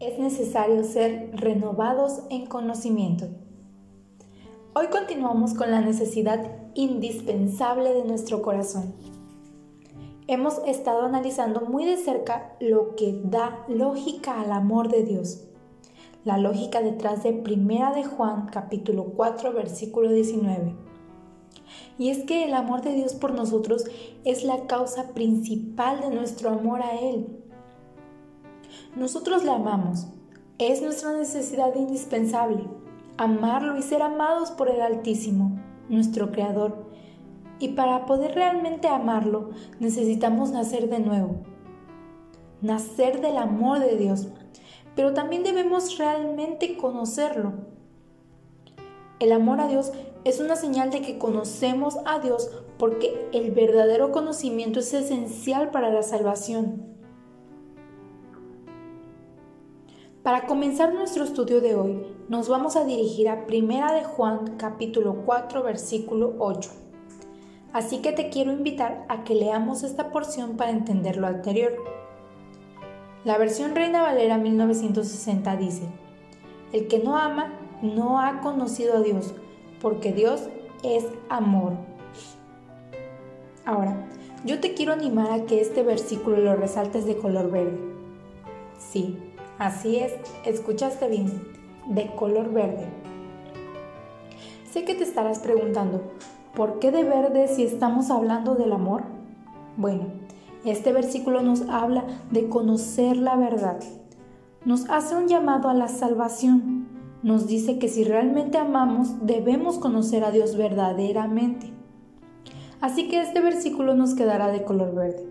es necesario ser renovados en conocimiento. Hoy continuamos con la necesidad indispensable de nuestro corazón. Hemos estado analizando muy de cerca lo que da lógica al amor de Dios. La lógica detrás de Primera de Juan capítulo 4 versículo 19. Y es que el amor de Dios por nosotros es la causa principal de nuestro amor a Él. Nosotros le amamos. Es nuestra necesidad indispensable amarlo y ser amados por el Altísimo, nuestro Creador. Y para poder realmente amarlo, necesitamos nacer de nuevo, nacer del amor de Dios, pero también debemos realmente conocerlo. El amor a Dios es una señal de que conocemos a Dios porque el verdadero conocimiento es esencial para la salvación. Para comenzar nuestro estudio de hoy, nos vamos a dirigir a Primera de Juan capítulo 4 versículo 8. Así que te quiero invitar a que leamos esta porción para entender lo anterior. La versión Reina Valera 1960 dice, El que no ama no ha conocido a Dios, porque Dios es amor. Ahora, yo te quiero animar a que este versículo lo resaltes de color verde. Sí, Así es, escuchaste bien, de color verde. Sé que te estarás preguntando, ¿por qué de verde si estamos hablando del amor? Bueno, este versículo nos habla de conocer la verdad. Nos hace un llamado a la salvación. Nos dice que si realmente amamos, debemos conocer a Dios verdaderamente. Así que este versículo nos quedará de color verde.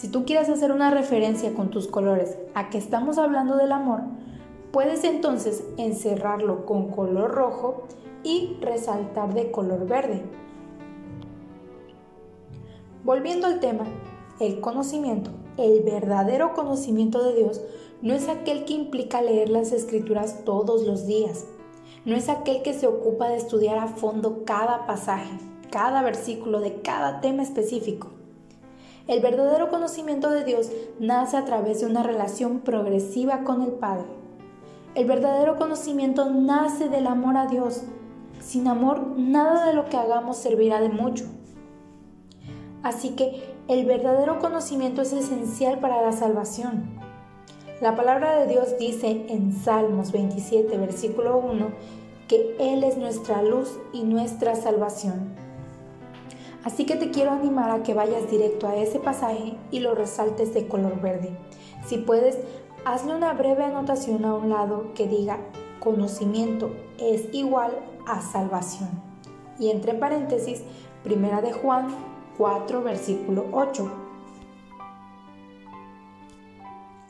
Si tú quieres hacer una referencia con tus colores a que estamos hablando del amor, puedes entonces encerrarlo con color rojo y resaltar de color verde. Volviendo al tema, el conocimiento, el verdadero conocimiento de Dios, no es aquel que implica leer las escrituras todos los días, no es aquel que se ocupa de estudiar a fondo cada pasaje, cada versículo de cada tema específico. El verdadero conocimiento de Dios nace a través de una relación progresiva con el Padre. El verdadero conocimiento nace del amor a Dios. Sin amor, nada de lo que hagamos servirá de mucho. Así que el verdadero conocimiento es esencial para la salvación. La palabra de Dios dice en Salmos 27, versículo 1, que Él es nuestra luz y nuestra salvación. Así que te quiero animar a que vayas directo a ese pasaje y lo resaltes de color verde. Si puedes, hazle una breve anotación a un lado que diga conocimiento es igual a salvación. Y entre paréntesis, primera de Juan 4, versículo 8.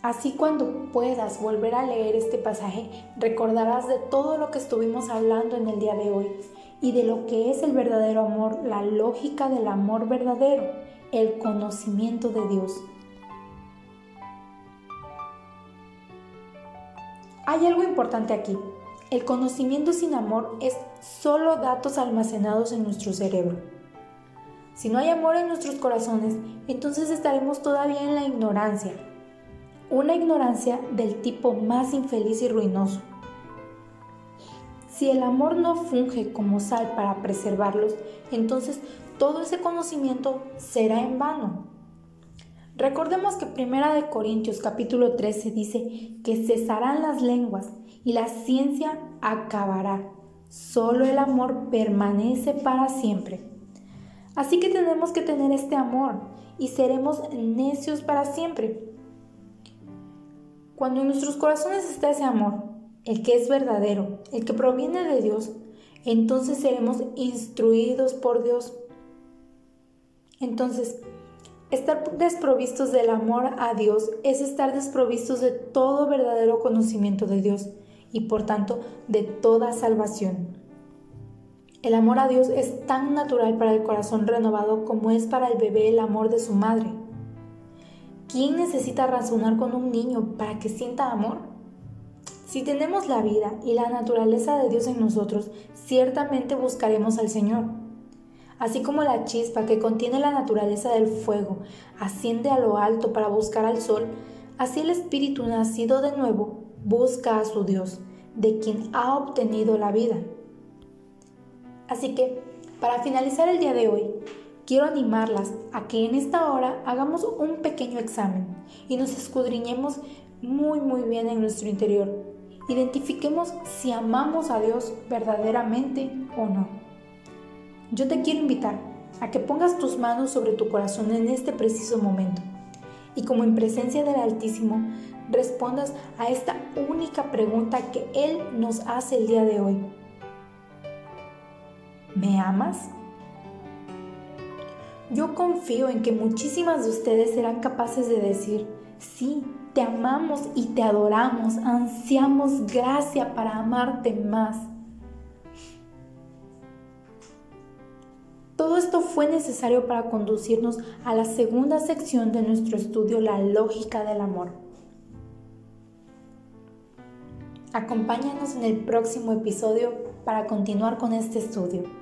Así cuando puedas volver a leer este pasaje, recordarás de todo lo que estuvimos hablando en el día de hoy y de lo que es el verdadero amor, la lógica del amor verdadero, el conocimiento de Dios. Hay algo importante aquí. El conocimiento sin amor es solo datos almacenados en nuestro cerebro. Si no hay amor en nuestros corazones, entonces estaremos todavía en la ignorancia. Una ignorancia del tipo más infeliz y ruinoso. Si el amor no funge como sal para preservarlos, entonces todo ese conocimiento será en vano. Recordemos que Primera de Corintios capítulo 13 dice que cesarán las lenguas y la ciencia acabará. Solo el amor permanece para siempre. Así que tenemos que tener este amor y seremos necios para siempre. Cuando en nuestros corazones está ese amor, el que es verdadero, el que proviene de Dios, entonces seremos instruidos por Dios. Entonces, estar desprovistos del amor a Dios es estar desprovistos de todo verdadero conocimiento de Dios y por tanto de toda salvación. El amor a Dios es tan natural para el corazón renovado como es para el bebé el amor de su madre. ¿Quién necesita razonar con un niño para que sienta amor? Si tenemos la vida y la naturaleza de Dios en nosotros, ciertamente buscaremos al Señor. Así como la chispa que contiene la naturaleza del fuego asciende a lo alto para buscar al sol, así el Espíritu nacido de nuevo busca a su Dios, de quien ha obtenido la vida. Así que, para finalizar el día de hoy, quiero animarlas a que en esta hora hagamos un pequeño examen y nos escudriñemos muy muy bien en nuestro interior. Identifiquemos si amamos a Dios verdaderamente o no. Yo te quiero invitar a que pongas tus manos sobre tu corazón en este preciso momento y como en presencia del Altísimo respondas a esta única pregunta que Él nos hace el día de hoy. ¿Me amas? Yo confío en que muchísimas de ustedes serán capaces de decir, sí, te amamos y te adoramos, ansiamos gracia para amarte más. Todo esto fue necesario para conducirnos a la segunda sección de nuestro estudio, la lógica del amor. Acompáñanos en el próximo episodio para continuar con este estudio.